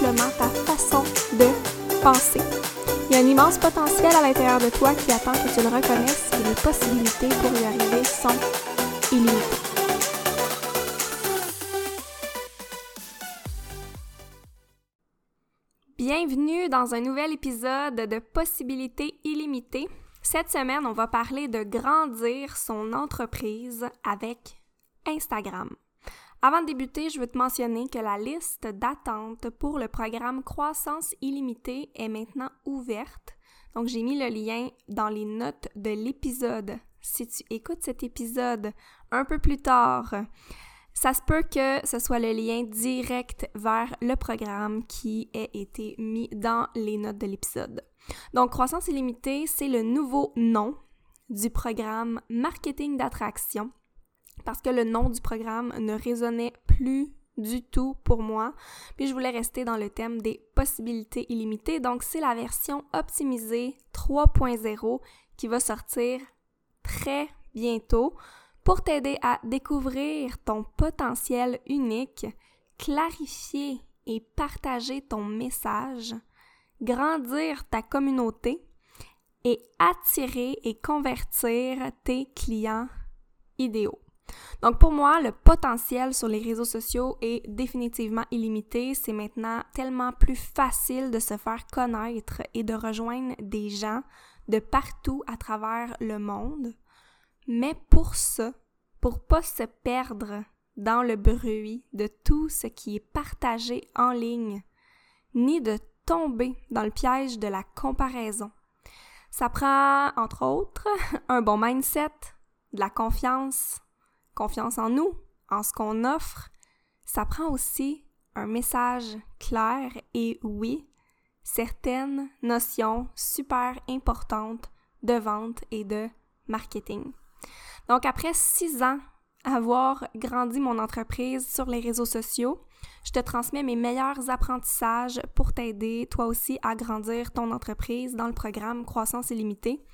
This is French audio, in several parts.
ta façon de penser. Il y a un immense potentiel à l'intérieur de toi qui attend que tu le reconnaisses et les possibilités pour y arriver sont illimitées. Bienvenue dans un nouvel épisode de Possibilités illimitées. Cette semaine, on va parler de grandir son entreprise avec Instagram. Avant de débuter, je veux te mentionner que la liste d'attente pour le programme Croissance illimitée est maintenant ouverte. Donc, j'ai mis le lien dans les notes de l'épisode. Si tu écoutes cet épisode un peu plus tard, ça se peut que ce soit le lien direct vers le programme qui ait été mis dans les notes de l'épisode. Donc, Croissance illimitée, c'est le nouveau nom du programme Marketing d'attraction parce que le nom du programme ne résonnait plus du tout pour moi. Puis je voulais rester dans le thème des possibilités illimitées. Donc, c'est la version optimisée 3.0 qui va sortir très bientôt pour t'aider à découvrir ton potentiel unique, clarifier et partager ton message, grandir ta communauté et attirer et convertir tes clients idéaux. Donc pour moi, le potentiel sur les réseaux sociaux est définitivement illimité. C'est maintenant tellement plus facile de se faire connaître et de rejoindre des gens de partout à travers le monde. Mais pour ça, pour pas se perdre dans le bruit de tout ce qui est partagé en ligne, ni de tomber dans le piège de la comparaison. Ça prend, entre autres, un bon mindset, de la confiance, confiance en nous, en ce qu'on offre. Ça prend aussi un message clair et oui, certaines notions super importantes de vente et de marketing. Donc après six ans avoir grandi mon entreprise sur les réseaux sociaux, je te transmets mes meilleurs apprentissages pour t'aider toi aussi à grandir ton entreprise dans le programme Croissance illimitée.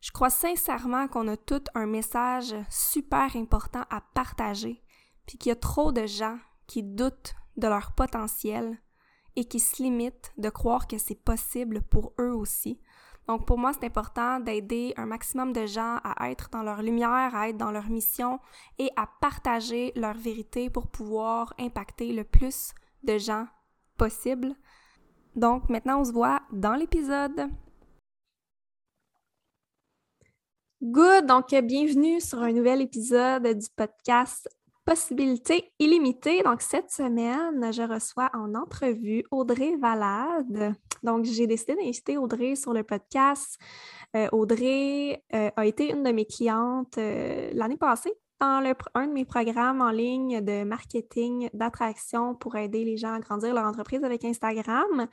Je crois sincèrement qu'on a tout un message super important à partager, puis qu'il y a trop de gens qui doutent de leur potentiel et qui se limitent de croire que c'est possible pour eux aussi. Donc pour moi, c'est important d'aider un maximum de gens à être dans leur lumière, à être dans leur mission et à partager leur vérité pour pouvoir impacter le plus de gens possible. Donc maintenant, on se voit dans l'épisode. Good, donc bienvenue sur un nouvel épisode du podcast Possibilités illimitées. Donc cette semaine, je reçois en entrevue Audrey Valade. Donc j'ai décidé d'inviter Audrey sur le podcast. Euh, Audrey euh, a été une de mes clientes euh, l'année passée dans un de mes programmes en ligne de marketing d'attraction pour aider les gens à grandir leur entreprise avec Instagram.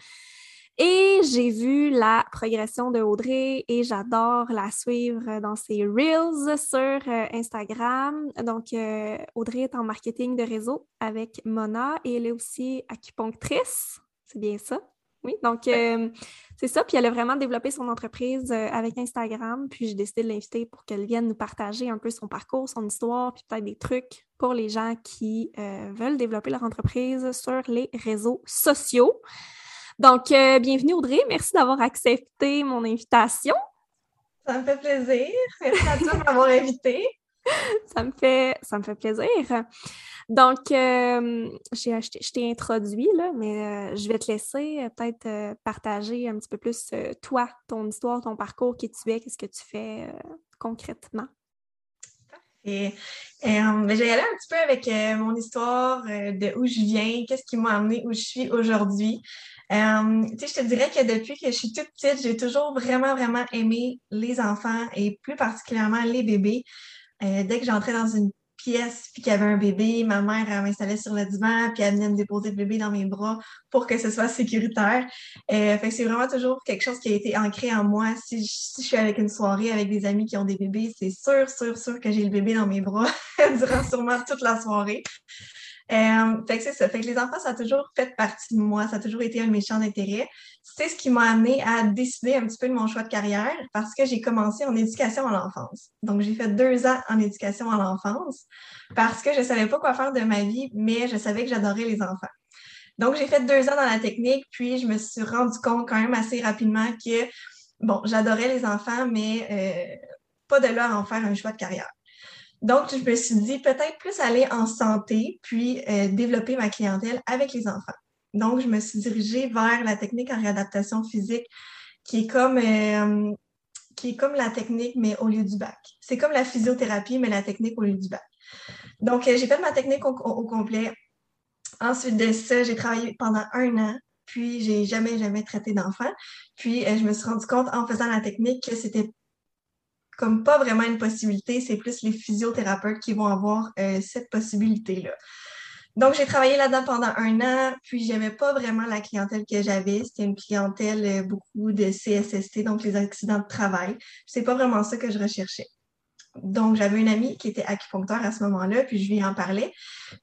Et j'ai vu la progression de Audrey et j'adore la suivre dans ses Reels sur euh, Instagram. Donc, euh, Audrey est en marketing de réseau avec Mona et elle est aussi acupunctrice. C'est bien ça? Oui, donc euh, c'est ça. Puis elle a vraiment développé son entreprise avec Instagram. Puis j'ai décidé de l'inviter pour qu'elle vienne nous partager un peu son parcours, son histoire, puis peut-être des trucs pour les gens qui veulent développer leur entreprise sur les réseaux sociaux. Donc, euh, bienvenue Audrey, merci d'avoir accepté mon invitation. Ça me fait plaisir. Merci à toi de m'avoir invité. ça me fait ça me fait plaisir. Donc, euh, je t'ai introduit, là, mais euh, je vais te laisser peut-être partager un petit peu plus toi, ton histoire, ton parcours, qui tu es, qu'est-ce que tu fais concrètement. Et, ben, je vais y aller un petit peu avec mon histoire de où je viens, qu'est-ce qui m'a amené où je suis aujourd'hui. Euh, je te dirais que depuis que je suis toute petite, j'ai toujours vraiment, vraiment aimé les enfants et plus particulièrement les bébés. Euh, dès que j'entrais dans une puis qu'il y avait un bébé, ma mère, elle m'installait sur le divan, puis elle venait me déposer le bébé dans mes bras pour que ce soit sécuritaire. Euh, fait que c'est vraiment toujours quelque chose qui a été ancré en moi. Si je, suis avec une soirée avec des amis qui ont des bébés, c'est sûr, sûr, sûr que j'ai le bébé dans mes bras durant sûrement toute la soirée. Euh, fait que c'est ça. Fait que les enfants, ça a toujours fait partie de moi. Ça a toujours été un méchant d'intérêt. C'est ce qui m'a amené à décider un petit peu de mon choix de carrière parce que j'ai commencé en éducation à l'enfance. Donc, j'ai fait deux ans en éducation à l'enfance parce que je savais pas quoi faire de ma vie, mais je savais que j'adorais les enfants. Donc, j'ai fait deux ans dans la technique, puis je me suis rendu compte quand même assez rapidement que, bon, j'adorais les enfants, mais euh, pas de là à en faire un choix de carrière. Donc, je me suis dit peut-être plus aller en santé, puis euh, développer ma clientèle avec les enfants. Donc, je me suis dirigée vers la technique en réadaptation physique, qui est comme, euh, qui est comme la technique, mais au lieu du bac. C'est comme la physiothérapie, mais la technique au lieu du bac. Donc, euh, j'ai fait ma technique au, complet. Ensuite de ça, j'ai travaillé pendant un an, puis j'ai jamais, jamais traité d'enfants. Puis, je me suis rendu compte en faisant la technique que c'était comme pas vraiment une possibilité, c'est plus les physiothérapeutes qui vont avoir euh, cette possibilité-là. Donc, j'ai travaillé là-dedans pendant un an, puis j'aimais pas vraiment la clientèle que j'avais. C'était une clientèle euh, beaucoup de CSST, donc les accidents de travail. C'est pas vraiment ça que je recherchais. Donc, j'avais une amie qui était acupuncteur à ce moment-là, puis je lui en parlais.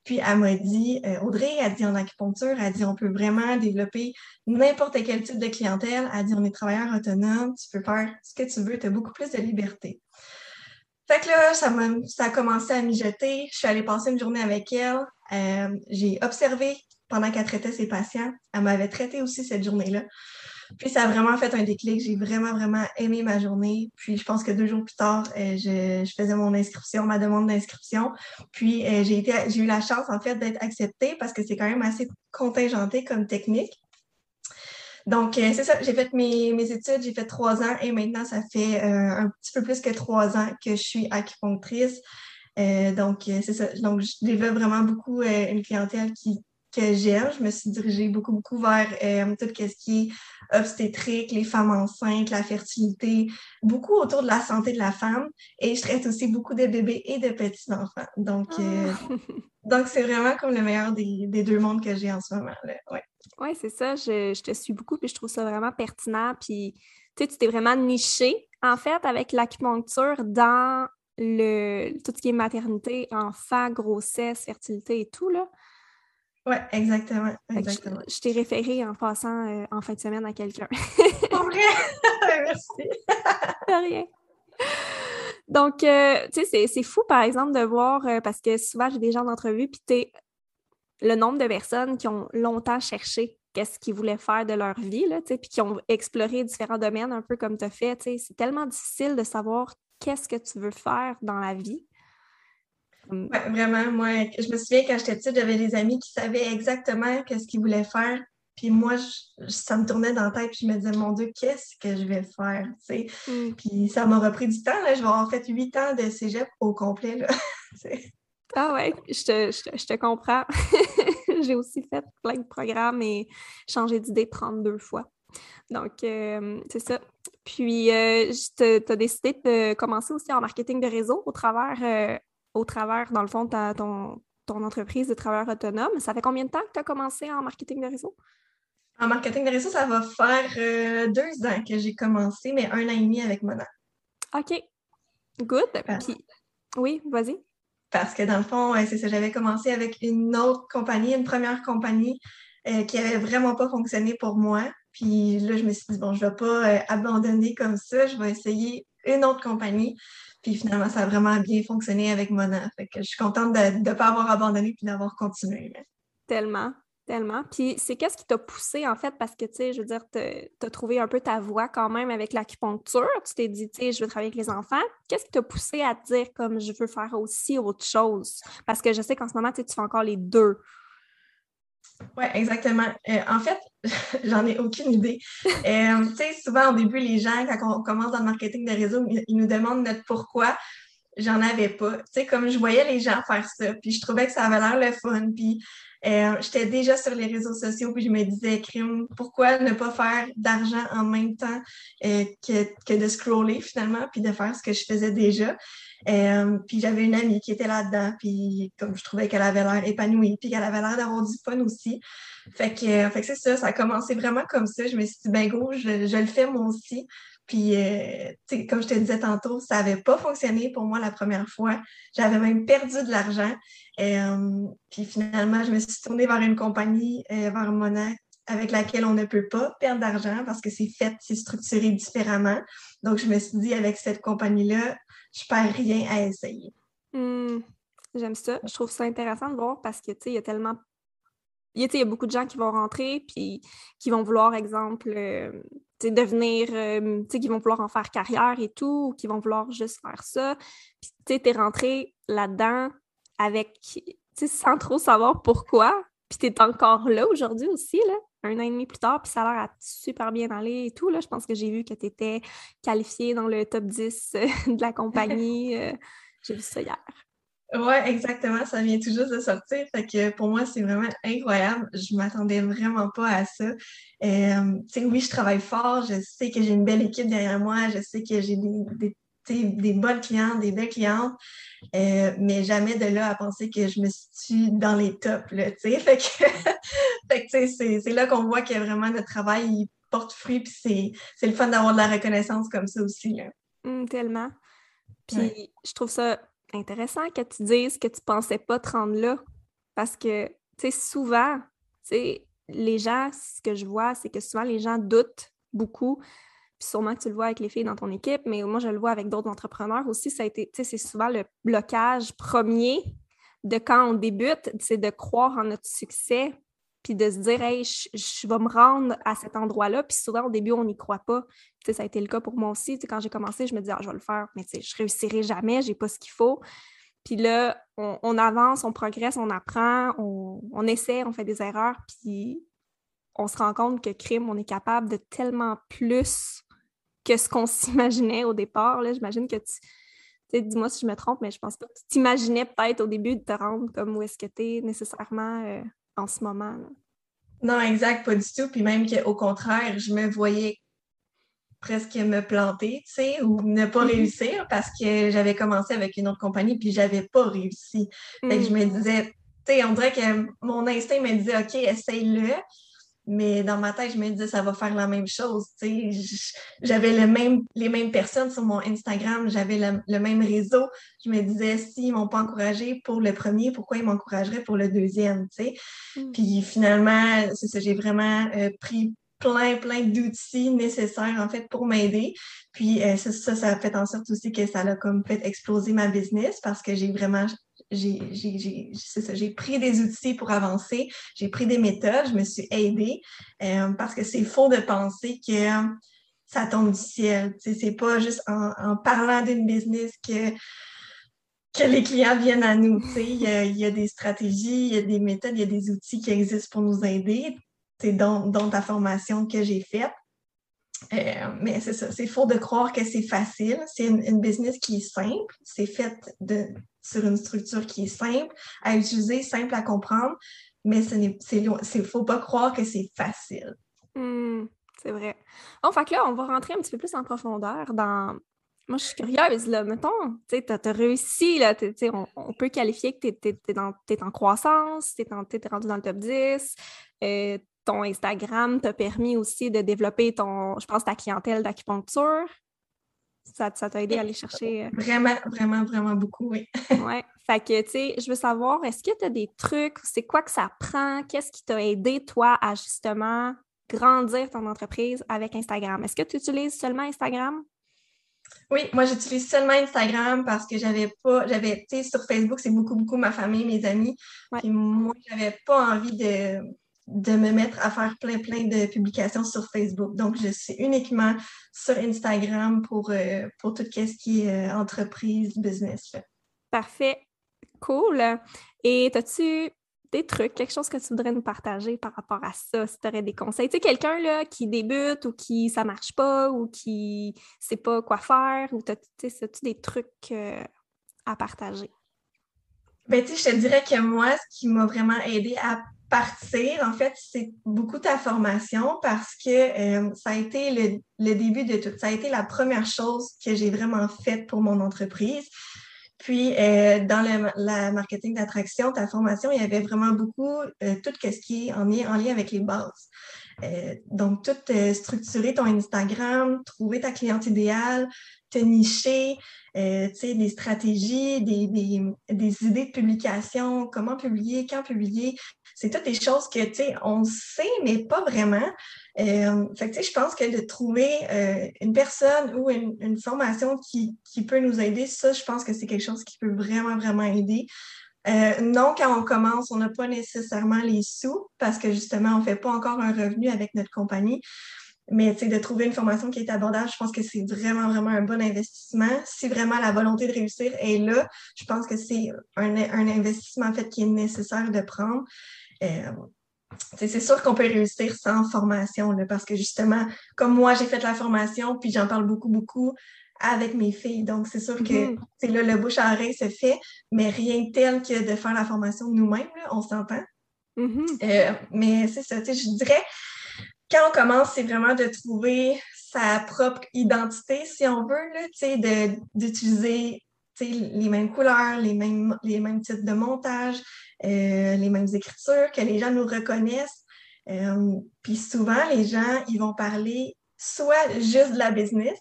Puis elle m'a dit, euh, Audrey, elle dit en acupuncture, elle dit on peut vraiment développer n'importe quel type de clientèle. Elle dit on est travailleur autonome, tu peux faire ce que tu veux, tu as beaucoup plus de liberté. Fait que là, ça, a, ça a commencé à mijoter. Je suis allée passer une journée avec elle. Euh, j'ai observé pendant qu'elle traitait ses patients. Elle m'avait traité aussi cette journée-là. Puis ça a vraiment fait un déclic. J'ai vraiment, vraiment aimé ma journée. Puis je pense que deux jours plus tard, euh, je, faisais mon inscription, ma demande d'inscription. Puis euh, j'ai eu la chance en fait d'être acceptée parce que c'est quand même assez contingenté comme technique. Donc, euh, c'est ça, j'ai fait mes, études, j'ai fait trois ans et maintenant, ça fait un petit peu plus que trois ans que je suis acupunctrice. donc, c'est ça. Donc, je développe vraiment beaucoup une clientèle qui, que j'aime. Je me suis dirigée beaucoup, beaucoup vers euh, tout ce qui est obstétrique, les femmes enceintes, la fertilité, beaucoup autour de la santé de la femme. Et je traite aussi beaucoup de bébés et de petits-enfants. Donc, euh, ah! donc c'est vraiment comme le meilleur des, deux mondes que j'ai en ce moment. Oui, ouais, c'est ça. Je, je, te suis beaucoup, puis je trouve ça vraiment pertinent. Puis, tu sais, tu t'es vraiment niché, en fait, avec l'acupuncture dans le, tout ce qui est maternité, enfant, grossesse, fertilité et tout, là. Oui, exactement. exactement. Je, t'ai référé en passant euh, en fin de semaine à quelqu'un. Pour vrai? Merci. De rien. Donc, euh, tu sais, c'est fou, par exemple, de voir, euh, parce que souvent, j'ai des gens d'entrevue, puis tu le nombre de personnes qui ont longtemps cherché qu'est-ce qu'ils voulaient faire de leur vie, là, puis qui ont exploré différents domaines, un peu comme tu as fait. C'est tellement difficile de savoir qu'est-ce que tu veux faire dans la vie. Vraiment. Moi, je me souviens quand j'étais petite, j'avais des amis qui savaient exactement ce qu'ils voulaient faire. Puis moi, ça me tournait dans la tête, puis je me disais, mon Dieu, qu'est-ce que je vais faire? Mm. Puis ça m'a repris du temps. Là. Je vais avoir fait huit ans de cégep au complet. Là. ah ouais, je te, je te, comprends. J'ai aussi fait plein de programmes et changé d'idée 32 fois. Donc, euh, c'est ça. Puis, euh, tu as décidé de commencer aussi en marketing de réseau au travers euh, au travers, dans le fond, ton, ton entreprise de travailleur autonome. Ça fait combien de temps que tu as commencé en marketing de réseau? En marketing de réseau, ça va faire euh, deux ans que j'ai commencé, mais un an et demi avec Mona. OK. Good. Oui, vas-y. Parce que dans le fond, c'est ça, j'avais commencé avec une autre compagnie, une première compagnie euh, qui n'avait vraiment pas fonctionné pour moi. Puis là, je me suis dit, bon, je ne vais pas euh, abandonner comme ça, je vais essayer une autre compagnie. Puis finalement, ça a vraiment bien fonctionné avec Mona. Fait que je suis contente de ne pas avoir abandonné puis d'avoir continué. Tellement, tellement. Puis c'est qu'est-ce qui t'a poussé en fait? Parce que, tu sais, je veux dire, tu as trouvé un peu ta voie quand même avec l'acupuncture. Tu t'es dit, tu sais, je veux travailler avec les enfants. Qu'est-ce qui t'a poussé à te dire comme je veux faire aussi autre chose? Parce que je sais qu'en ce moment, tu fais encore les deux. Oui, exactement. Euh, en fait, j'en ai aucune idée. Euh, tu sais, souvent au début, les gens, quand on commence dans le marketing de réseau, ils nous demandent notre pourquoi. J'en avais pas. Tu sais, comme je voyais les gens faire ça, puis je trouvais que ça avait l'air le fun. Puis Euh, j'étais déjà sur les réseaux sociaux, puis je me disais, crime, pourquoi ne pas faire d'argent en même temps euh, que, que, de scroller finalement, puis de faire ce que je faisais déjà. Euh, puis j'avais une amie qui était là-dedans, puis comme je trouvais qu'elle avait l'air épanouie, puis qu'elle avait l'air d'avoir du fun aussi. Fait que, fait que c'est ça, ça a commencé vraiment comme ça. Je me suis dit, ben go, je, je le fais moi aussi. Puis, euh, comme je te disais tantôt, ça n'avait pas fonctionné pour moi la première fois. J'avais même perdu de l'argent. Euh, puis finalement, je me suis tournée vers une compagnie, euh, vers Mona, avec laquelle on ne peut pas perdre d'argent parce que c'est fait, c'est structuré différemment. Donc, je me suis dit, avec cette compagnie-là, je perds rien à essayer. Hmm, j'aime ça. Je trouve ça intéressant de voir parce que, tu sais, il y a tellement il y, a beaucoup de gens qui vont rentrer puis qui vont vouloir, exemple, devenir, euh, tu sais, qui vont vouloir en faire carrière et tout, ou qui vont vouloir juste faire ça. Puis, tu sais, t'es rentré là-dedans avec, tu sais, sans trop savoir pourquoi. Puis, t'es encore là aujourd'hui aussi, là, un an et demi plus tard, puis ça a l'air à super bien aller et tout, là. Je pense que j'ai vu que tu étais qualifiée dans le top 10 euh, de la compagnie. Euh, j'ai vu ça hier. Oui, exactement. Ça vient tout juste de sortir. Fait que pour moi, c'est vraiment incroyable. Je m'attendais vraiment pas à ça. Euh, oui, je travaille fort. Je sais que j'ai une belle équipe derrière moi. Je sais que j'ai des, des, des bonnes clientes, des belles clientes. Euh, mais jamais de là à penser que je me suis dans les tops, là, Fait que, fait que c'est là qu'on voit que vraiment notre travail, il porte fruit. Puis c'est le fun d'avoir de la reconnaissance comme ça aussi, là. Mmh, tellement. Puis je trouve ça intéressant que tu dises que tu pensais pas te rendre là. Parce que, tu sais, souvent, tu sais, les gens, ce que je vois, c'est que souvent les gens doutent beaucoup. Puis sûrement tu le vois avec les filles dans ton équipe, mais moi, je le vois avec d'autres entrepreneurs aussi. Ça a été, tu sais, c'est souvent le blocage premier de quand on débute, c'est de croire en notre succès, puis de se dire, hey, je, vais me rendre à cet endroit-là. Puis souvent, au début, on n'y croit pas. sais, ça a été le cas pour moi aussi. quand j'ai commencé, je me disais, ah, je vais le faire, mais je réussirai jamais, j'ai pas ce qu'il faut. Puis là, on, avance, on progresse, on apprend, on, essaie, on fait des erreurs, puis on se rend compte que crime, on est capable de tellement plus que ce qu'on s'imaginait au départ. J'imagine que tu. Dis-moi si je me trompe, mais je pense pas que tu t'imaginais peut-être au début de te rendre comme où est-ce que tu es nécessairement. Euh, en ce moment. Non, exact, pas du tout. Puis même qu'au contraire, je me voyais presque me planter, tu sais, ou ne pas mm-hmm. réussir parce que j'avais commencé avec une autre compagnie puis j'avais pas réussi. Fait que je me mm. disais, tu sais, on dirait que mon instinct me disait, OK, essaye-le. Mais dans ma tête, je me disais, ça va faire la même chose. J'avais le même, les mêmes personnes sur mon Instagram, j'avais le, même réseau. Je me disais, s'ils ne m'ont pas encouragé pour le premier, pourquoi ils m'encourageraient pour le deuxième? sais? Mm. Puis finalement, c'est ça, j'ai vraiment euh, pris plein, plein d'outils nécessaires en fait pour m'aider. Puis euh, ça, ça, ça, a fait en sorte aussi que ça a comme fait exploser ma business parce que j'ai vraiment j'ai pris des outils pour avancer, j'ai pris des méthodes, je me suis aidée euh, parce que c'est faux de penser que ça tombe du ciel. C'est pas juste en, parlant d'une business que, que les clients viennent à nous. Il y, y, a des stratégies, il y a des méthodes, il y a des outils qui existent pour nous aider, dont, dont ta formation que j'ai faite. Euh, mais c'est ça, c'est faux de croire que c'est facile. C'est une, business qui est simple, c'est fait de, sur une structure qui est simple à utiliser, simple à comprendre, mais ce n'est, faut pas croire que c'est facile. Hmm, c'est vrai. Bon, fait là, on va rentrer un petit peu plus en profondeur dans. Moi, je suis curieuse, là. Mettons, tu sais, as réussi, là. On, peut qualifier que tu es, en croissance, tu es, rendu dans le top 10, euh, ton Instagram t'a permis aussi de développer ton, je pense, ta clientèle d'acupuncture? Ça, t'a aidé à aller chercher. Euh, vraiment, vraiment, vraiment beaucoup, oui. oui. Fait que, tu sais, je veux savoir, est-ce que tu as des trucs, c'est quoi que ça prend? Qu'est-ce qui t'a aidé, toi, à justement grandir ton entreprise avec Instagram? Est-ce que tu utilises seulement Instagram? Oui, moi j'utilise seulement Instagram parce que j'avais pas, j'avais, tu sais, sur Facebook, c'est beaucoup, beaucoup ma famille, mes amis. Puis moi, j'avais pas envie de, de me mettre à faire plein, plein de publications sur Facebook. Donc, je suis uniquement sur Instagram pour, euh, pour tout ce qui est euh, entreprise, business. Parfait. Cool. Et as-tu des trucs, quelque chose que tu voudrais nous partager par rapport à ça, si tu aurais des conseils? Tu sais, quelqu'un là, qui débute ou qui ça marche pas ou qui sait pas quoi faire ou as-tu des trucs euh, à partager? Ben, tu sais, je te dirais que moi, ce qui m'a vraiment aidé à partir, en fait, c'est beaucoup ta formation parce que euh, ça a été le, début de tout. Ça a été la première chose que j'ai vraiment faite pour mon entreprise. Puis, euh, dans le, marketing d'attraction, ta formation, il y avait vraiment beaucoup euh, tout ce qui est en en lien avec les bases. Euh, donc, tout structurer ton Instagram, trouver ta cliente idéale, te nicher, euh, des stratégies, des, idées de publication, comment publier, quand publier. C'est toutes des choses que, tu sais, on sait, mais pas vraiment. Euh, fait que, tu sais, je pense que de trouver euh, une personne ou une, formation qui, peut nous aider, ça, je pense que c'est quelque chose qui peut vraiment, vraiment aider. Euh, non, quand on commence, on n'a pas nécessairement les sous parce que justement, on ne fait pas encore un revenu avec notre compagnie. Mais de trouver une formation qui est abordable, je pense que c'est vraiment, vraiment un bon investissement. Si vraiment la volonté de réussir est là, je pense que c'est un, un, investissement en fait qui est nécessaire de prendre. Euh, c'est sûr qu'on peut réussir sans formation, là, parce que justement, comme moi, j'ai fait la formation, puis j'en parle beaucoup, beaucoup avec mes filles. Donc, c'est sûr que c'est mm-hmm. là, le bouche à oreille se fait, mais rien tel que de faire la formation nous-mêmes, on s'entend. Mm-hmm. Euh, mais c'est ça, je dirais, quand on commence, c'est vraiment de trouver sa propre identité, si on veut, d'utiliser les mêmes couleurs, les mêmes, les mêmes types de montage, euh, les mêmes écritures, que les gens nous reconnaissent. Euh, puis souvent, les gens, ils vont parler soit juste de la business,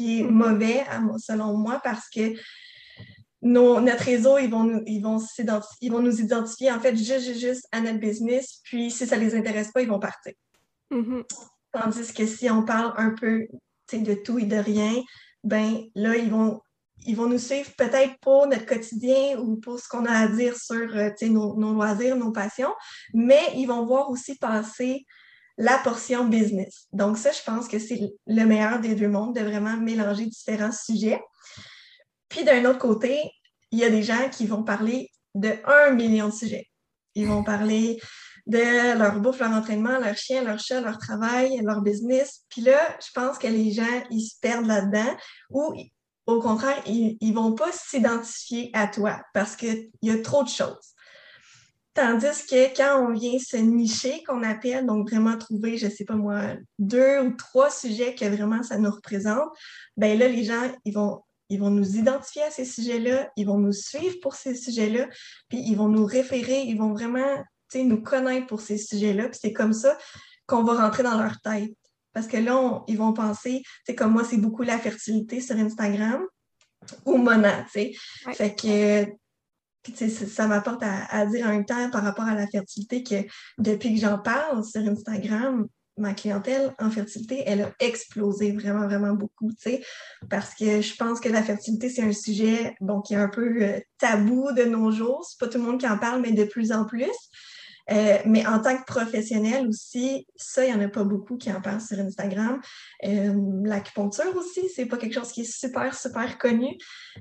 qui est mauvais selon moi parce que notre réseau, ils vont, nous, ils, vont ils vont nous identifier en fait juste, juste à notre business. Puis si ça ne les intéresse pas, ils vont partir. Mm-hmm. Tandis que si on parle un peu de tout et de rien, ben là, ils vont, ils vont nous suivre peut-être pour notre quotidien ou pour ce qu'on a à dire sur euh, nos, nos, loisirs, nos passions, mais ils vont voir aussi passer la portion business. Donc ça, je pense que c'est le meilleur des deux mondes, de vraiment mélanger différents sujets. Puis d'un autre côté, il y a des gens qui vont parler de un million de sujets. Ils vont parler de leur bouffe, leur entraînement, leur chien, leur chat, leur travail, leur business. Puis là, je pense que les gens, ils se perdent là-dedans ou au contraire, ils ne vont pas s'identifier à toi parce qu'il y a trop de choses. Tandis que quand on vient se nicher, qu'on appelle, donc vraiment trouver, je ne sais pas moi, deux ou trois sujets que vraiment ça nous représente, ben là, les gens, ils vont, ils vont nous identifier à ces sujets-là, ils vont nous suivre pour ces sujets-là, puis ils vont nous référer, ils vont vraiment nous connaître pour ces sujets-là. Puis c'est comme ça qu'on va rentrer dans leur tête. Parce que là, ils vont penser, c'est comme moi, c'est beaucoup la fertilité sur Instagram ou Mona, tu sais. Fait que, puis ça m'apporte à, dire un temps par rapport à la fertilité que depuis que j'en parle sur Instagram, ma clientèle en fertilité, elle a explosé vraiment, vraiment beaucoup, tu sais, parce que je pense que la fertilité, c'est un sujet, bon, qui est un peu euh, tabou de nos jours. C'est pas tout le monde qui en parle, mais de plus en plus. Euh, mais en tant que professionnel aussi, ça, il n'y en a pas beaucoup qui en parlent sur Instagram. Euh, l'acupuncture aussi, c'est pas quelque chose qui est super, super connu.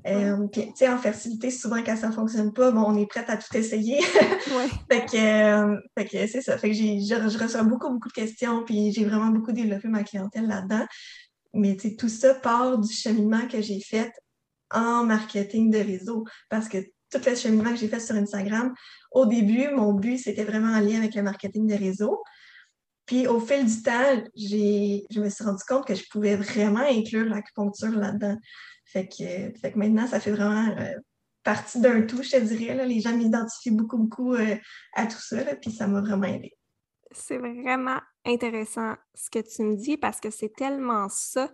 Euh, puis, tu sais, en fertilité, souvent, quand ça fonctionne pas, bon, on est prête à tout essayer. fait que, que c'est ça. Fait que j'ai, je, je, reçois beaucoup, beaucoup de questions, puis j'ai vraiment beaucoup développé ma clientèle là-dedans. Mais, tout ça part du cheminement que j'ai fait en marketing de réseau. Parce que tout le cheminement que j'ai fait sur Instagram, au début, mon but, c'était vraiment en lien avec le marketing de réseau. Puis au fil du temps, je me suis rendu compte que je pouvais vraiment inclure l'acupuncture là-dedans. Fait que, fait que maintenant, ça fait vraiment euh, partie d'un tout, je te dirais. Là. Les gens m'identifient beaucoup, beaucoup euh, à tout ça, puis ça m'a vraiment aidé. C'est vraiment intéressant ce que tu me dis parce que c'est tellement ça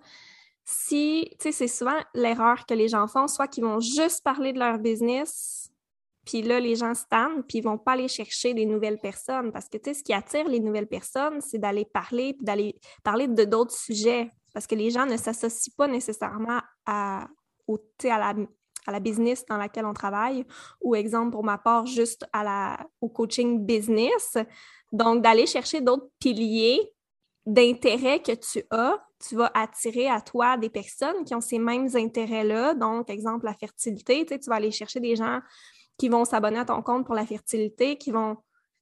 si, tu sais, c'est souvent l'erreur que les gens font, soit qu'ils vont juste parler de leur business, puis là, les gens se tannent, puis ils vont pas aller chercher des nouvelles personnes. Parce que, tu sais, ce qui attire les nouvelles personnes, c'est d'aller parler, puis d'aller parler de d'autres sujets. Parce que les gens ne s'associent pas nécessairement à la business dans laquelle on travaille, ou exemple, pour ma part, juste à la, au coaching business. Donc, d'aller chercher d'autres piliers d'intérêt que tu as, tu vas attirer à toi des personnes qui ont ces mêmes intérêts-là. Donc, exemple, la fertilité, tu, vas aller chercher des gens qui vont s'abonner à ton compte pour la fertilité, qui vont...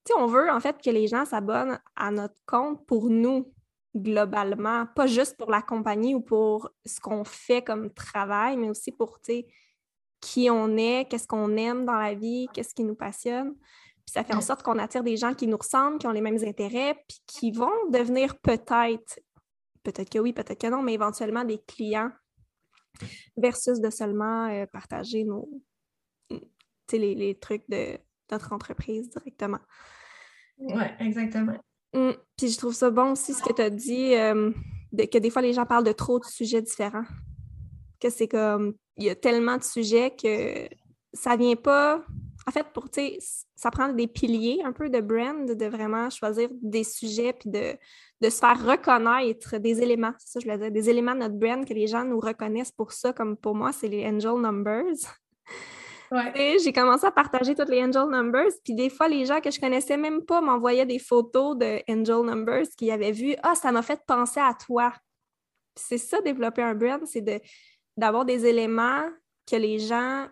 Tu sais, on veut en fait que les gens s'abonnent à notre compte pour nous, globalement, pas juste pour la compagnie ou pour ce qu'on fait comme travail, mais aussi pour, tu sais, qui on est, qu'est-ce qu'on aime dans la vie, qu'est-ce qui nous passionne. Puis ça fait en sorte qu'on attire des gens qui nous ressemblent, qui ont les mêmes intérêts, puis qui vont devenir peut-être, peut-être que oui, peut-être que non, mais éventuellement des clients versus de seulement euh, partager nos, les, les, trucs de notre entreprise directement. Oui, exactement. Mmh. Puis je trouve ça bon aussi ce que tu as dit, euh, que des fois les gens parlent de trop de sujets différents. Que c'est comme, il y a tellement de sujets que ça vient pas. En fait, pour, ça prend des piliers un peu de brand, de vraiment choisir des sujets puis de, de se faire reconnaître des éléments, c'est ça je voulais dire, des éléments de notre brand que les gens nous reconnaissent pour ça, comme pour moi, c'est les angel numbers. J'ai commencé à partager toutes les angel numbers, puis des fois, les gens que je connaissais même pas m'envoyaient des photos de angel numbers qu'ils avaient vu. Ah, ça m'a fait penser à toi. C'est ça, développer un brand, c'est de, d'avoir des éléments que les gens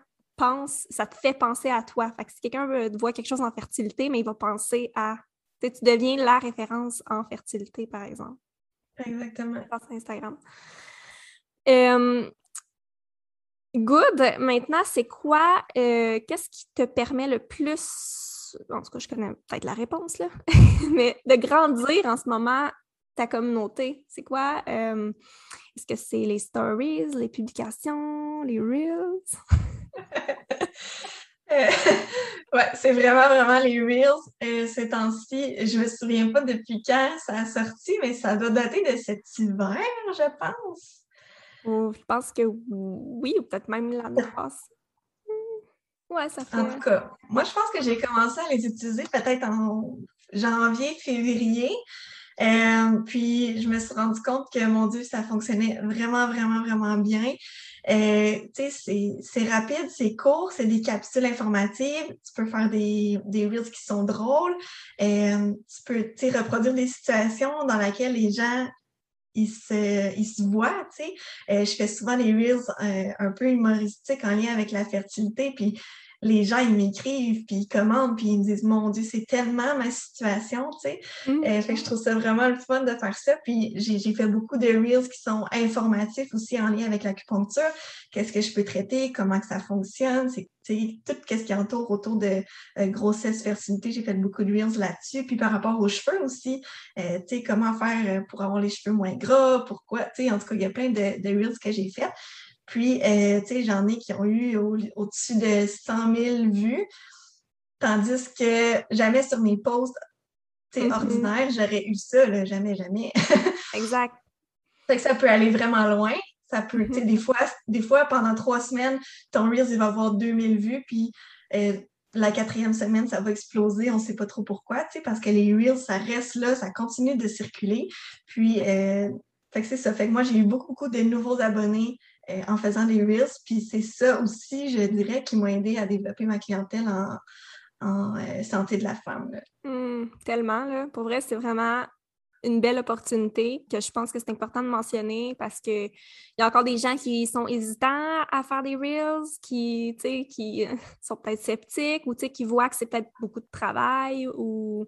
ça te fait penser à toi. Fait que si quelqu'un veut voit quelque chose en fertilité, mais il va penser à. Tu, tu deviens la référence en fertilité, par exemple. Exactement. Instagram. Euh, Good. Maintenant, c'est quoi, euh, qu'est-ce qui te permet le plus, en tout cas, je connais peut-être la réponse, là, mais de grandir en ce moment ta communauté? C'est quoi? Euh, est-ce que c'est les stories, les publications, les reels? Euh, ouais, c'est vraiment, vraiment les Reels ces temps-ci. Je me souviens pas depuis quand ça a sorti, mais ça doit dater de cet hiver, je pense je pense que oui, ou peut-être même l'année passée. Hmm. Ouais, ça fait. En tout cas, moi, je pense que j'ai commencé à les utiliser peut-être en janvier, février. Euh, puis, je me suis rendu compte que, mon Dieu, ça fonctionnait vraiment, vraiment, vraiment bien. Euh, c'est rapide, c'est court, c'est des capsules informatives. Tu peux faire des, des reels qui sont drôles. Euh, tu peux, reproduire des situations dans lesquelles les gens il se, il se voit, tu sais. Euh, je fais souvent des reels euh, un peu humoristiques en lien avec la fertilité, puis les gens, ils m'écrivent, puis ils commandent, puis ils me disent, mon Dieu, c'est tellement ma situation, tu sais. Mmh. Euh, fait que je trouve ça vraiment le fun de faire ça. Puis j'ai fait beaucoup de reels qui sont informatifs aussi en lien avec l'acupuncture. Qu'est-ce que je peux traiter, comment que ça fonctionne, c'est tout ce qui entoure autour de euh, grossesse, fertilité. J'ai fait beaucoup de reels là-dessus. Puis par rapport aux cheveux aussi, euh, tu sais, comment faire pour avoir les cheveux moins gras, pourquoi, tu sais, en tout cas, il y a plein de, de reels que j'ai fait. Puis, euh, tu sais, j'en ai qui ont eu au-dessus de 100 000 vues, tandis que jamais sur mes posts mm-hmm. ordinaires, j'aurais eu ça, là, jamais, jamais. exact. Fait que ça peut aller vraiment loin. Ça peut, tu sais, mm-hmm. des fois, des fois, pendant trois semaines, ton Reels, il va avoir 2000 vues, puis euh, la quatrième semaine, ça va exploser, on ne sait pas trop pourquoi, tu sais, parce que les Reels, ça reste là, ça continue de circuler. Puis, euh, fait que c'est ça. Fait que moi, j'ai eu beaucoup, beaucoup de nouveaux abonnés en faisant des Reels. Puis c'est ça aussi, je dirais, qui m'a aidé à développer ma clientèle en, euh, santé de la femme. Mmh, tellement, là. Pour vrai, c'est vraiment une belle opportunité que je pense que c'est important de mentionner parce qu'il y a encore des gens qui sont hésitants à faire des Reels, qui, qui sont peut-être sceptiques ou qui voient que c'est peut-être beaucoup de travail ou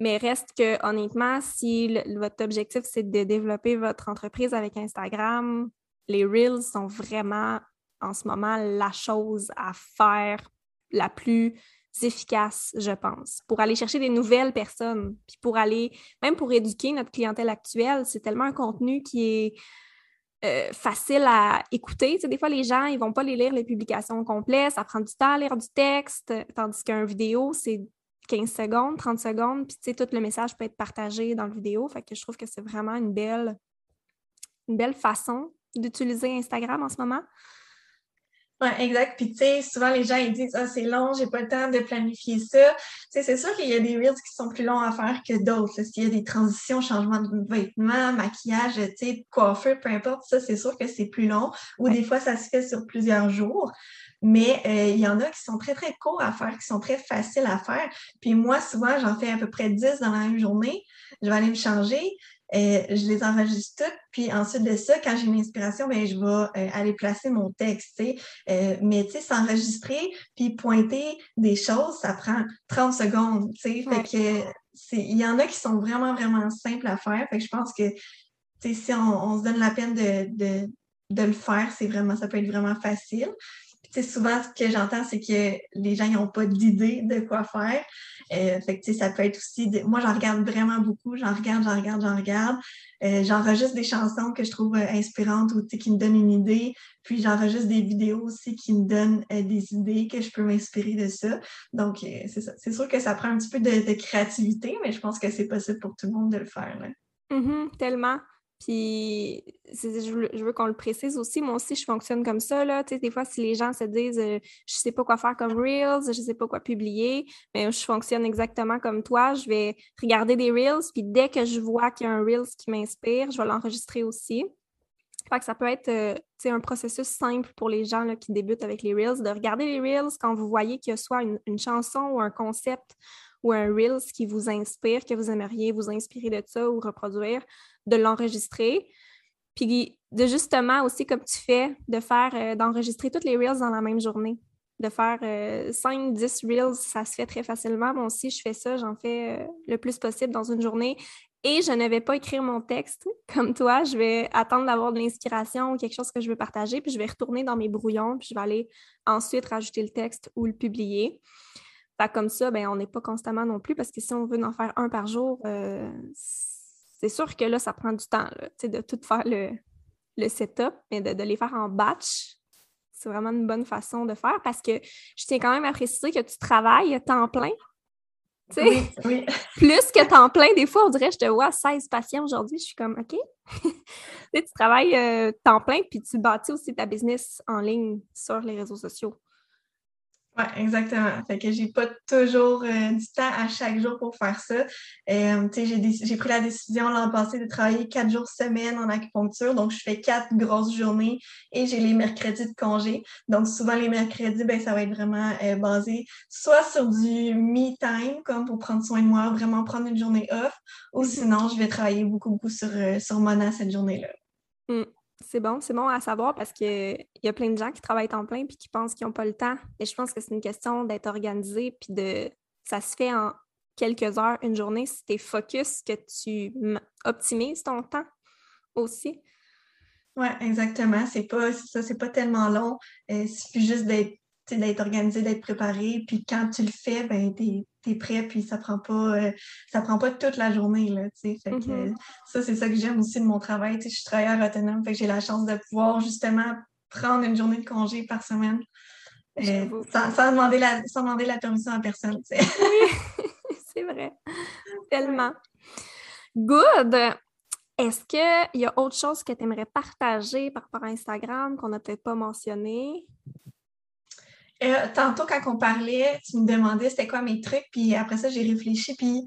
mais reste que honnêtement, si votre objectif c'est de développer votre entreprise avec Instagram, les Reels sont vraiment en ce moment la chose à faire la plus efficace, je pense, pour aller chercher des nouvelles personnes, puis pour aller, même pour éduquer notre clientèle actuelle, c'est tellement un contenu qui est euh, facile à écouter. Tu sais, des fois, les gens, ils vont pas les lire les publications complètes, ça prend du temps à lire du texte, tandis qu'un vidéo, c'est 15 secondes, 30 secondes, puis tu sais, tout le message peut être partagé dans le vidéo. Fait que je trouve que c'est vraiment une belle, une belle façon d'utiliser Instagram en ce moment? Oui, exact. Puis, tu sais, souvent les gens ils disent Ah, c'est long, j'ai pas le temps de planifier ça. Tu sais, c'est sûr qu'il y a des reels qui sont plus longs à faire que d'autres. S'il y a des transitions, changement de vêtements, maquillage, tu sais, coiffeur, peu importe, ça, c'est sûr que c'est plus long. Ou des fois, ça se fait sur plusieurs jours. Mais euh, il y en a qui sont très, très courts à faire, qui sont très faciles à faire. Puis moi, souvent, j'en fais à peu près 10 dans la même journée. Je vais aller me changer. Euh, je les enregistre toutes, puis ensuite de ça, quand j'ai une inspiration, ben, je vais euh, aller placer mon texte. Euh, mais s'enregistrer puis pointer des choses, ça prend 30 secondes. Fait que il y en a qui sont vraiment, vraiment simples à faire. Fait que je pense que si on, se donne la peine de, de, de le faire, c'est vraiment, ça peut être vraiment facile. souvent, ce que j'entends, c'est que les gens n'ont pas d'idée de quoi faire. Euh, ça peut être aussi... Moi, j'en regarde vraiment beaucoup. J'en regarde, j'en regarde, j'en regarde. Euh, j'enregistre des chansons que je trouve euh, inspirantes ou qui me donnent une idée. Puis j'enregistre des vidéos aussi qui me donnent des idées que je peux m'inspirer de ça. Donc, c'est ça. C'est sûr que ça prend un petit peu de, créativité, mais je pense que c'est possible pour tout le monde de le faire. Mm-hmm, tellement. Puis, je veux, qu'on le précise aussi. Moi aussi, je fonctionne comme ça. Là. Tu sais, des fois, si les gens se disent je euh, je sais pas quoi faire comme Reels, je sais pas quoi publier, mais je fonctionne exactement comme toi. Je vais regarder des Reels, puis dès que je vois qu'il y a un Reels qui m'inspire, je vais l'enregistrer aussi. Fait que ça peut être euh, un processus simple pour les gens là, qui débutent avec les Reels, de regarder les Reels quand vous voyez qu'il y a soit une chanson ou un concept ou un Reels qui vous inspire, que vous aimeriez vous inspirer de ça ou reproduire, de l'enregistrer. Puis de justement aussi, comme tu fais, de faire, euh, d'enregistrer toutes les Reels dans la même journée. De faire 5-10 euh, Reels, ça se fait très facilement. Moi aussi, je fais ça, j'en fais euh, le plus possible dans une journée. Et je ne vais pas écrire mon texte comme toi. Je vais attendre d'avoir de l'inspiration ou quelque chose que je veux partager, puis je vais retourner dans mes brouillons, puis je vais aller ensuite rajouter le texte ou le publier. Comme ça, ben, on n'est pas constamment non plus, parce que si on veut en faire un par jour, c'est sûr que là, ça prend du temps de tout faire le, le setup, mais de, les faire en batch, c'est vraiment une bonne façon de faire parce que je tiens quand même à préciser que tu travailles temps plein. Oui, oui. Plus que temps plein, des fois, on dirait, je te vois 16 patients aujourd'hui, je suis comme, OK. tu travailles euh, temps plein, puis tu bâtis aussi ta business en ligne sur les réseaux sociaux. Oui, exactement. Fait que j'ai pas toujours euh, du temps à chaque jour pour faire ça. Euh, j'ai pris la décision l'an passé de travailler quatre jours semaine en acupuncture. Donc, je fais quatre grosses journées et j'ai les mercredis de congé. Donc, souvent, les mercredis, ben, ça va être vraiment euh, basé soit sur du me-time, comme pour prendre soin de moi, vraiment prendre une journée off, ou sinon, je vais travailler beaucoup, beaucoup sur, sur Mona cette journée-là. Mm. C'est bon, c'est bon à savoir parce qu'il y a plein de gens qui travaillent en plein puis qui pensent qu'ils n'ont pas le temps. Et je pense que c'est une question d'être organisé puis de. Ça se fait en quelques heures, une journée, si tu es focus, que tu optimises ton temps aussi. Oui, exactement. C'est pas ça, c'est pas tellement long. Euh, il suffit juste d'être d'être organisé, d'être préparé. Puis quand tu le fais, ben, tu es, prêt, puis ça prend pas euh, ça prend pas toute la journée. Là, fait que, mm-hmm. ça, c'est ça que j'aime aussi de mon travail. Je suis travailleur autonome, fait que j'ai la chance de pouvoir justement prendre une journée de congé par semaine. Euh, sans, demander la, sans demander la permission à personne. Oui, c'est vrai. Tellement. Good! Est-ce qu'il y a autre chose que tu aimerais partager par rapport à Instagram qu'on n'a peut-être pas mentionné? Euh, tantôt, quand on parlait, tu me demandais c'était quoi mes trucs, puis après ça, j'ai réfléchi, puis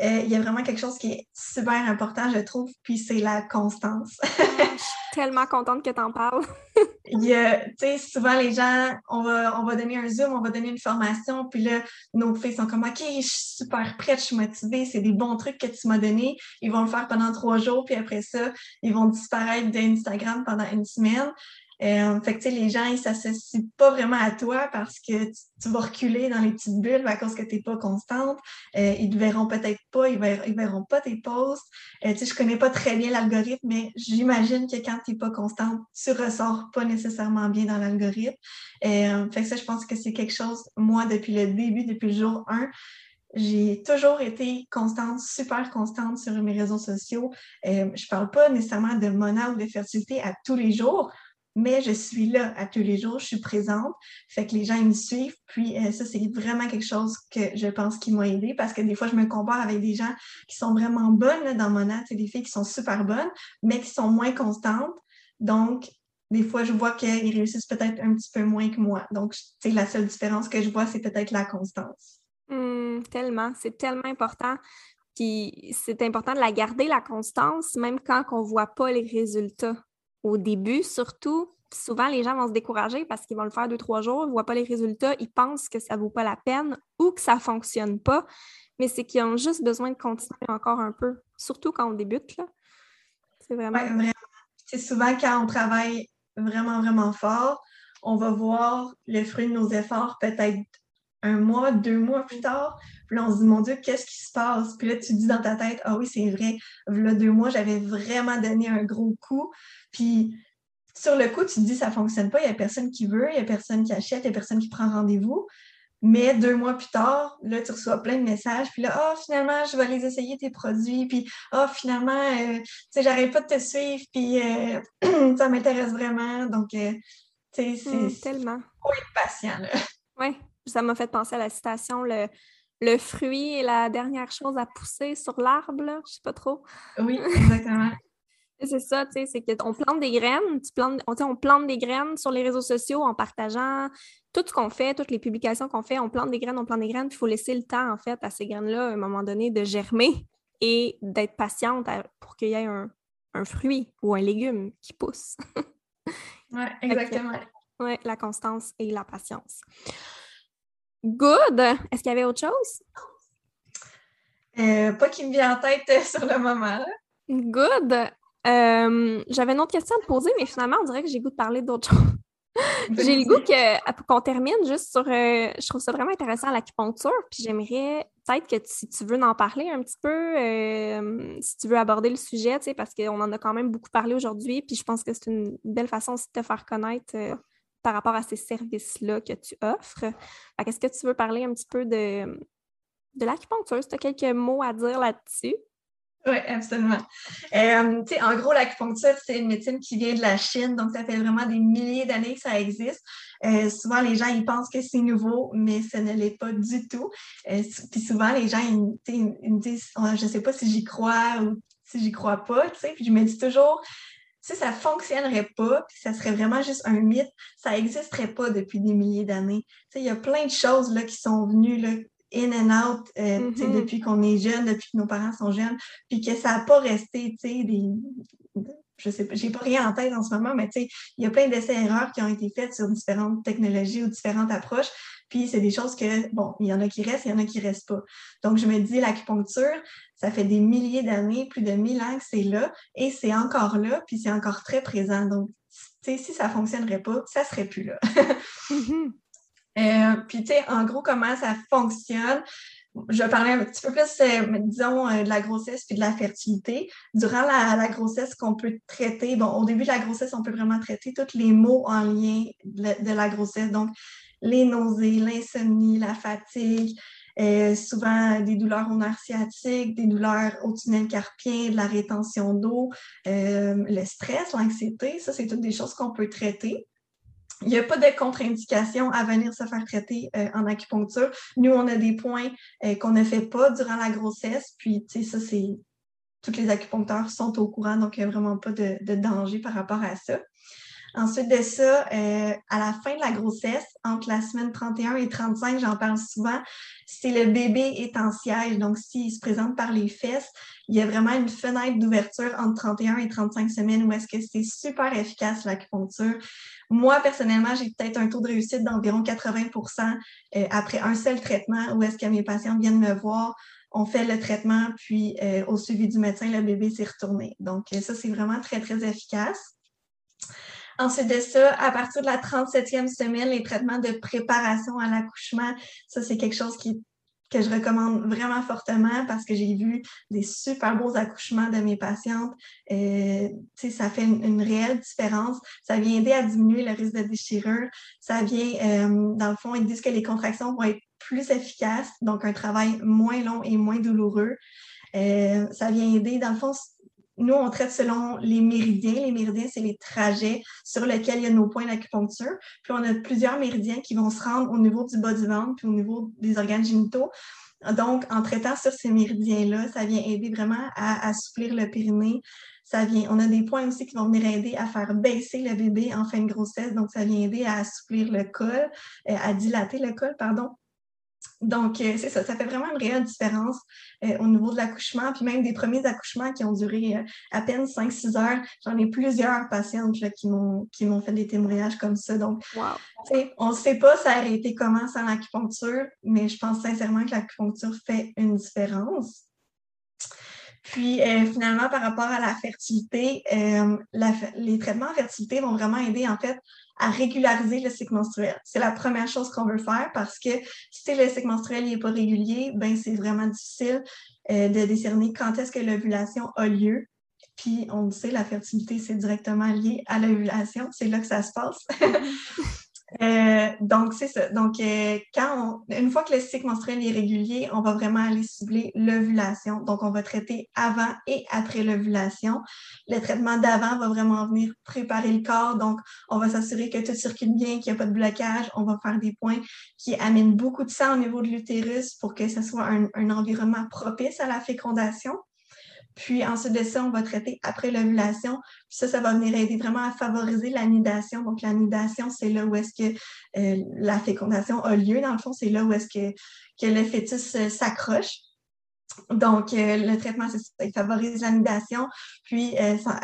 euh, il y a vraiment quelque chose qui est super important, je trouve, puis c'est la constance. Ah, je suis tellement contente que tu en parles. tu sais, souvent les gens, on va, on va donner un Zoom, on va donner une formation, puis là, nos filles sont comme, OK, je suis super prête, je suis motivée, c'est des bons trucs que tu m'as donnés. Ils vont le faire pendant trois jours, puis après ça, ils vont disparaître d'Instagram pendant une semaine. Euh, fait que, les gens, ils s'associent pas vraiment à toi parce que tu, vas reculer dans les petites bulles à cause que tu n'es pas constante. Euh, ils ne verront peut-être pas, ils verront, verront pas tes posts. Euh, je connais pas très bien l'algorithme, mais j'imagine que quand tu n'es pas constante, tu ressors pas nécessairement bien dans l'algorithme. fait que ça, je pense que c'est quelque chose, moi, depuis le début, depuis le jour 1, j'ai toujours été constante, super constante sur mes réseaux sociaux. Euh, je parle pas nécessairement de mona ou de fertilité à tous les jours, mais je suis là à tous les jours, je suis présente, fait que les gens me suivent, puis euh, ça c'est vraiment quelque chose que je pense qui m'a aidé parce que des fois je me compare avec des gens qui sont vraiment bonnes dans mon âge, c'est des filles qui sont super bonnes, mais qui sont moins constantes, donc des fois je vois qu'ils réussissent peut-être un petit peu moins que moi, donc c'est la seule différence que je vois c'est peut-être la constance. Mmh, tellement, c'est tellement important. Puis c'est important de la garder, la constance, même quand on ne voit pas les résultats au début, surtout, souvent les gens vont se décourager parce qu'ils vont le faire deux, trois jours, ils ne voient pas les résultats, ils pensent que ça ne vaut pas la peine ou que ça ne fonctionne pas, mais c'est qu'ils ont juste besoin de continuer encore un peu, surtout quand on débute. C'est vraiment. C'est souvent quand on travaille vraiment, vraiment fort, on va voir le fruit de nos efforts peut-être un mois, deux mois plus tard. Puis là, on se dit, mon Dieu, qu'est-ce qui se passe? Puis là, tu dis dans ta tête, ah oui, c'est vrai, là, deux mois, j'avais vraiment donné un gros coup. Puis sur le coup, tu te dis ça fonctionne pas, il n'y a personne qui veut, il n'y a personne qui achète, il n'y a personne qui prend rendez-vous. Mais deux mois plus tard, là, tu reçois plein de messages, puis là, oh, finalement, je vais les essayer, tes produits, puis oh, finalement, euh, tu sais, j'arrive pas de te suivre, puis euh, ça m'intéresse vraiment. Donc, euh, tu sais, c'est. Mmh, tellement. Faut être patient, là. Oui, ça m'a fait penser à la citation, le, le fruit est la dernière chose à pousser sur l'arbre, je sais pas trop. Oui, exactement. C'est ça, tu sais, c'est qu'on plante des graines, tu plantes, on, on plante des graines sur les réseaux sociaux en partageant tout ce qu'on fait, toutes les publications qu'on fait, on plante des graines, on plante des graines, puis il faut laisser le temps, en fait, à ces graines-là, à un moment donné, de germer et d'être patiente pour qu'il y ait un, fruit ou un légume qui pousse. oui, exactement. Oui, la constance et la patience. Good! Est-ce qu'il y avait autre chose? Euh, pas qui me vient en tête euh, sur le moment. Good! Euh, j'avais une autre question à te poser, mais finalement, on dirait que j'ai goût de parler d'autre chose. j'ai le goût que, qu'on termine juste sur. Je trouve ça vraiment intéressant l'acupuncture, puis j'aimerais peut-être que si tu veux en parler un petit peu, si tu veux aborder le sujet, parce qu'on en a quand même beaucoup parlé aujourd'hui, puis je pense que c'est une belle façon aussi de te faire connaître par rapport à ces services-là que tu offres. Est-ce que tu veux parler un petit peu de, de l'acupuncture? Si tu as quelques mots à dire là-dessus? Oui, absolument. Euh, en gros, l'acupuncture, c'est une médecine qui vient de la Chine, donc ça fait vraiment des milliers d'années que ça existe. Euh, souvent, les gens, ils pensent que c'est nouveau, mais ce ne l'est pas du tout. Euh, puis souvent, les gens, ils, me disent, oh, je ne sais pas si j'y crois ou si j'y crois pas, tu sais. Puis je me dis toujours, si ça fonctionnerait pas, puis ça serait vraiment juste un mythe, ça n'existerait pas depuis des milliers d'années. Il y a plein de choses là, qui sont venues là, in and out euh, mm-hmm. depuis qu'on est jeune, depuis que nos parents sont jeunes, puis que ça n'a pas resté des. Je sais pas, j'ai pas rien en tête en ce moment, mais il y a plein d'essais-erreurs qui ont été faites sur différentes technologies ou différentes approches. Puis c'est des choses que, bon, il y en a qui restent, il y en a qui restent pas. Donc, je me dis, l'acupuncture, ça fait des milliers d'années, plus de mille ans que c'est là, et c'est encore là, puis c'est encore très présent. Donc, si ça fonctionnerait pas, ça serait plus là. Euh, puis, tu sais, en gros, comment ça fonctionne? Je vais parler un petit peu plus, euh, disons, euh, de la grossesse puis de la fertilité. Durant la, grossesse qu'on peut traiter, bon, au début de la grossesse, on peut vraiment traiter tous les maux en lien de, la grossesse. Donc, les nausées, l'insomnie, la fatigue, souvent des douleurs au nerf sciatique, des douleurs au tunnel carpien, de la rétention d'eau, le stress, l'anxiété, ça, c'est toutes des choses qu'on peut traiter. Il n'y a pas de contre-indication à venir se faire traiter euh, en acupuncture. Nous, on a des points euh, qu'on ne fait pas durant la grossesse. Puis, tu sais, ça, c'est. Tous les acupuncteurs sont au courant, donc il n'y a vraiment pas de, danger par rapport à ça. Ensuite de ça, euh, à la fin de la grossesse, entre la semaine 31 et 35, j'en parle souvent, c'est le bébé est en siège. Donc, s'il se présente par les fesses, il y a vraiment une fenêtre d'ouverture entre 31 et 35 semaines où est-ce que c'est super efficace l'acupuncture. Moi, personnellement, j'ai peut-être un taux de réussite d'environ 80% euh, après un seul traitement où est-ce que mes patients viennent me voir on fait le traitement, puis euh, au suivi du médecin, le bébé s'est retourné. Donc, ça, c'est vraiment très, très efficace. Ensuite de ça, à partir de la 37e semaine, les traitements de préparation à l'accouchement, ça, c'est quelque chose que je recommande vraiment fortement parce que j'ai vu des super beaux accouchements de mes patientes. Euh, ça fait une, réelle différence. Ça vient aider à diminuer le risque de déchirure. Ça vient, euh, dans le fond, ils disent que les contractions vont être plus efficaces, donc un travail moins long et moins douloureux. Euh, ça vient aider, dans le fond, nous, on traite selon les méridiens. Les méridiens, c'est les trajets sur lesquels il y a nos points d'acupuncture. Puis on a plusieurs méridiens qui vont se rendre au niveau du bas du ventre, puis au niveau des organes génitaux. Donc, en traitant sur ces méridiens-là, ça vient aider vraiment à assouplir le périnée. Ça vient, on a des points aussi qui vont venir aider à faire baisser le bébé en fin de grossesse. Donc, ça vient aider à assouplir le col, euh, à dilater le col, pardon. Donc, euh, c'est ça, ça fait vraiment une réelle différence euh, au niveau de l'accouchement, puis même des premiers accouchements qui ont duré euh, à peine 5-6 heures. J'en ai plusieurs patientes qui m'ont fait des témoignages comme ça. Donc, on ne sait pas ça aurait été comment sans l'acupuncture, mais je pense sincèrement que l'acupuncture fait une différence. Puis finalement, par rapport à la fertilité, les traitements en fertilité vont vraiment aider en fait à régulariser le cycle menstruel. C'est la première chose qu'on veut faire parce que si le cycle menstruel n'est pas régulier, ben c'est vraiment difficile euh, de décerner quand est-ce que l'ovulation a lieu. Puis on le sait, la fertilité, c'est directement lié à l'ovulation. C'est là que ça se passe. Euh, donc, c'est ça. Donc, euh, quand on, une fois que le cycle menstruel est régulier, on va vraiment aller cibler l'ovulation. Donc, on va traiter avant et après l'ovulation. Le traitement d'avant va vraiment venir préparer le corps. Donc, on va s'assurer que tout circule bien, qu'il n'y a pas de blocage. On va faire des points qui amènent beaucoup de sang au niveau de l'utérus pour que ce soit un, un environnement propice à la fécondation. Puis ensuite de ça, on va traiter après l'ovulation. Puis ça, ça va venir aider vraiment à favoriser l'anidation. Donc, l'anidation, c'est là où est-ce que euh, la fécondation a lieu. Dans le fond, c'est là où est-ce que, que le fœtus euh, s'accroche. Donc, euh, le traitement, c'est ça, il favorise l'anidation. Puis,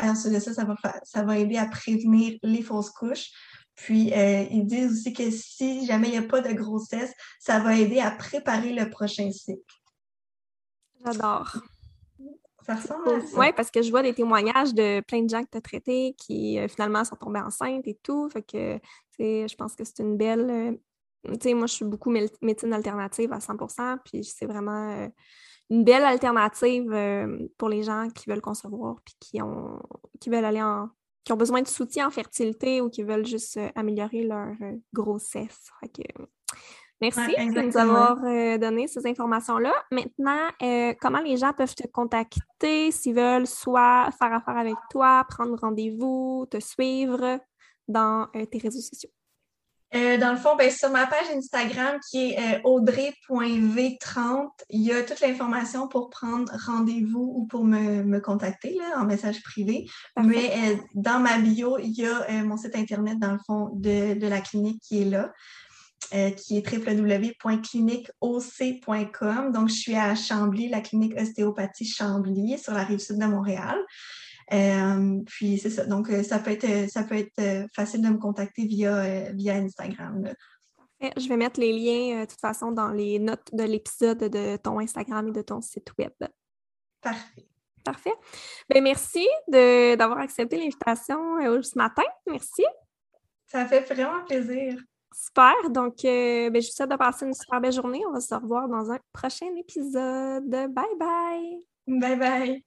ensuite de ça, ça va, ça va aider à prévenir les fausses couches. Puis, ils disent aussi que si jamais il n'y a pas de grossesse, ça va aider à préparer le prochain cycle. J'adore. Oui, parce que je vois des témoignages de plein de gens que tu as traités qui euh, finalement sont tombés enceintes et tout. Fait que, je pense que c'est une belle. Euh, tu sais, moi, je suis beaucoup médecine alternative à 100 puis c'est vraiment euh, une belle alternative pour les gens qui veulent concevoir puis qui, ont, qui veulent aller en. qui ont besoin de soutien en fertilité ou qui veulent juste améliorer leur grossesse. Fait que, Merci de nous avoir euh, donné ces informations-là. Maintenant, euh, comment les gens peuvent te contacter s'ils veulent soit faire affaire avec toi, prendre rendez-vous, te suivre dans euh, tes réseaux sociaux? dans le fond, ben, sur ma page Instagram qui est audrey.v30, il y a toute l'information pour prendre rendez-vous ou pour me, contacter là, en message privé. Mais dans ma bio, il y a mon site Internet, dans le fond, de, de la clinique qui est là. Euh, qui est www.cliniqueoc.com. Donc, je suis à Chambly, la clinique ostéopathie Chambly, sur la rive sud de Montréal. Euh, puis c'est ça. Donc, euh, ça peut être, ça peut être facile de me contacter via, via Instagram. Je vais mettre les liens, de toute façon, dans les notes de l'épisode de ton Instagram et de ton site web. Parfait. Parfait. Bien, merci d'avoir accepté l'invitation ce matin. Merci. Ça fait vraiment plaisir. Super. Donc, euh, ben, je vous souhaite de passer une super belle journée. On va se revoir dans un prochain épisode. Bye bye. Bye bye.